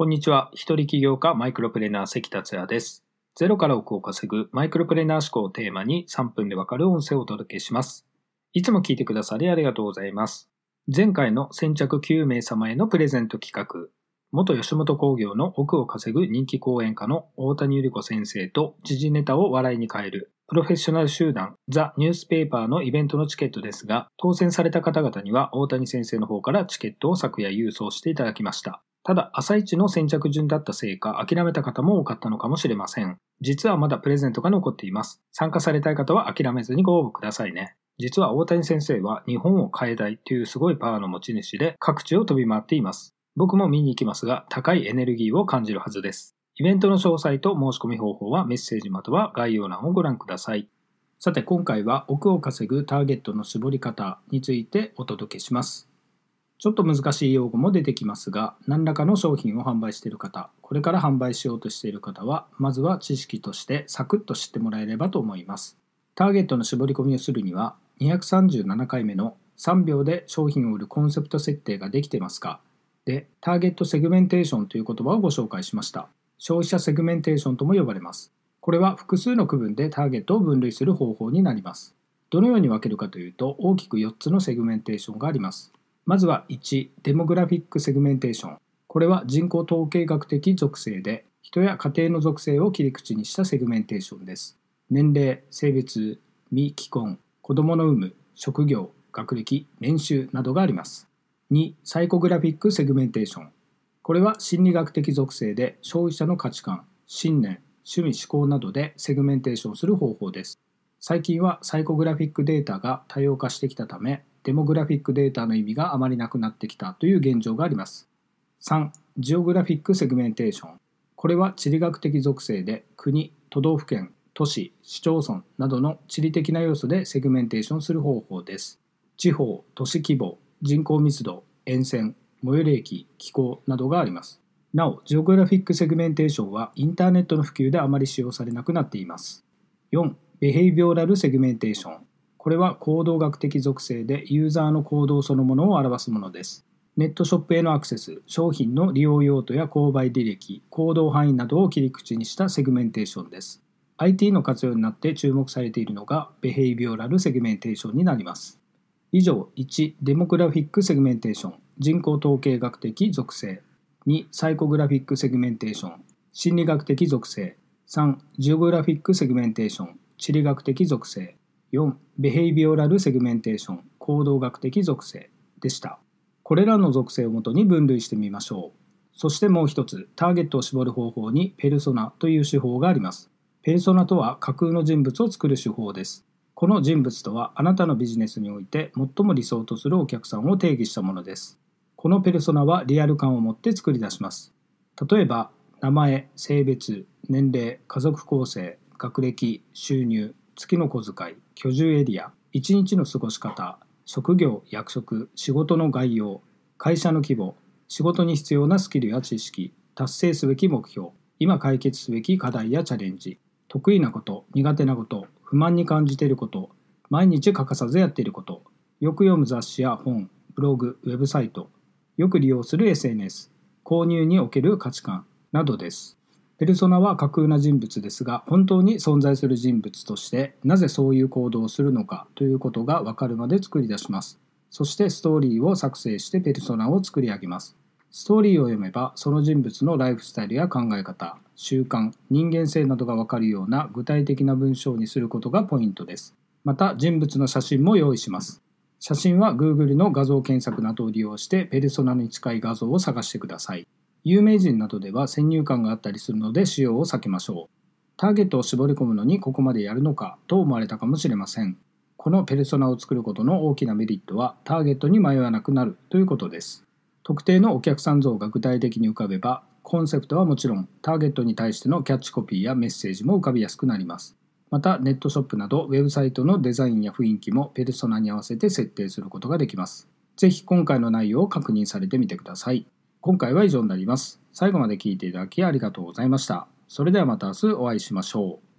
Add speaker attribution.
Speaker 1: こんにちは。一人起業家マイクロプレーナー関達也です。ゼロから億を稼ぐマイクロプレーナー思考をテーマに3分でわかる音声をお届けします。いつも聞いてくださりありがとうございます。前回の先着9名様へのプレゼント企画、元吉本興業の億を稼ぐ人気講演家の大谷ゆり子先生と時事ネタを笑いに変えるプロフェッショナル集団ザ・ニュースペーパーのイベントのチケットですが、当選された方々には大谷先生の方からチケットを昨夜郵送していただきました。ただ、朝一の先着順だったせいか、諦めた方も多かったのかもしれません。実はまだプレゼントが残っています。参加されたい方は諦めずにご応募くださいね。実は大谷先生は日本を変えたいというすごいパワーの持ち主で各地を飛び回っています。僕も見に行きますが、高いエネルギーを感じるはずです。イベントの詳細と申し込み方法はメッセージまたは概要欄をご覧ください。さて今回は億を稼ぐターゲットの絞り方についてお届けします。ちょっと難しい用語も出てきますが、何らかの商品を販売している方、これから販売しようとしている方は、まずは知識としてサクッと知ってもらえればと思います。ターゲットの絞り込みをするには、237回目の3秒で商品を売るコンセプト設定ができてますかで、ターゲットセグメンテーションという言葉をご紹介しました。消費者セグメンテーションとも呼ばれます。これは複数の区分でターゲットを分類する方法になります。どのように分けるかというと、大きく4つのセグメンテーションがあります。まずは1、デモグラフィックセグメンテーション。これは人口統計学的属性で、人や家庭の属性を切り口にしたセグメンテーションです。年齢、性別、未既婚、子供の有無、職業、学歴、年収などがあります。2、サイコグラフィックセグメンテーション。これは心理学的属性で消費者の価値観、信念、趣味嗜好などでセグメンテーションする方法です。最近はサイコグラフィックデータが多様化してきたため、デモグラフィックデータの意味があまりなくなってきたという現状があります。3. ジオグラフィックセグメンテーション。これは地理学的属性で国、都道府県、都市、市町村などの地理的な要素でセグメンテーションする方法です。地方、都市規模、人口密度、沿線、最寄り駅、気候などがあります。なお、ジオグラフィックセグメンテーションはインターネットの普及であまり使用されなくなっています。4. behavioral セグメンテーション。これは行動学的属性でユーザーの行動そのものを表すものです。ネットショップへのアクセス、商品の利用用途や購買履歴、行動範囲などを切り口にしたセグメンテーションです。IT の活用になって注目されているのが behavioral セグメンテーションになります。以上、1、デモグラフィックセグメンテーション、人口統計学的属性。2、サイコグラフィックセグメンテーション、心理学的属性。3、ジオグラフィックセグメンテーション、地理学的属性。4. ベヘイビオラルセグメンテーション行動学的属性でした。これらの属性をもとに分類してみましょう。そしてもう一つターゲットを絞る方法にペルソナという手法があります。ペルソナとは架空の人物を作る手法です。この人物とはあなたのビジネスにおいて最も理想とするお客さんを定義したものです。このペルソナはリアル感を持って作り出します。例えば名前性別年齢家族構成学歴収入月の小遣い居住エリア、1日の過ごし方、職業、役職、仕事の概要、会社の規模、仕事に必要なスキルや知識、達成すべき目標、今解決すべき課題やチャレンジ、得意なこと、苦手なこと、不満に感じていること、毎日欠かさずやっていること、よく読む雑誌や本、ブログ、ウェブサイト、よく利用する SNS、購入における価値観などです。ペルソナは架空な人物ですが本当に存在する人物としてなぜそういう行動をするのかということが分かるまで作り出します。そしてストーリーを作成してペルソナを作り上げます。ストーリーを読めばその人物のライフスタイルや考え方習慣人間性などが分かるような具体的な文章にすることがポイントです。また人物の写真も用意します。写真は Google の画像検索などを利用してペルソナに近い画像を探してください。有名人などでは先入観があったりするので使用を避けましょう。ターゲットを絞り込むのにここまでやるのかと思われたかもしれません。このペルソナを作ることの大きなメリットはターゲットに迷わなくなるということです。特定のお客さん像が具体的に浮かべば、コンセプトはもちろんターゲットに対してのキャッチコピーやメッセージも浮かびやすくなります。またネットショップなどウェブサイトのデザインや雰囲気もペルソナに合わせて設定することができます。ぜひ今回の内容を確認されてみてください。今回は以上になります。最後まで聴いていただきありがとうございました。それではまた明日お会いしましょう。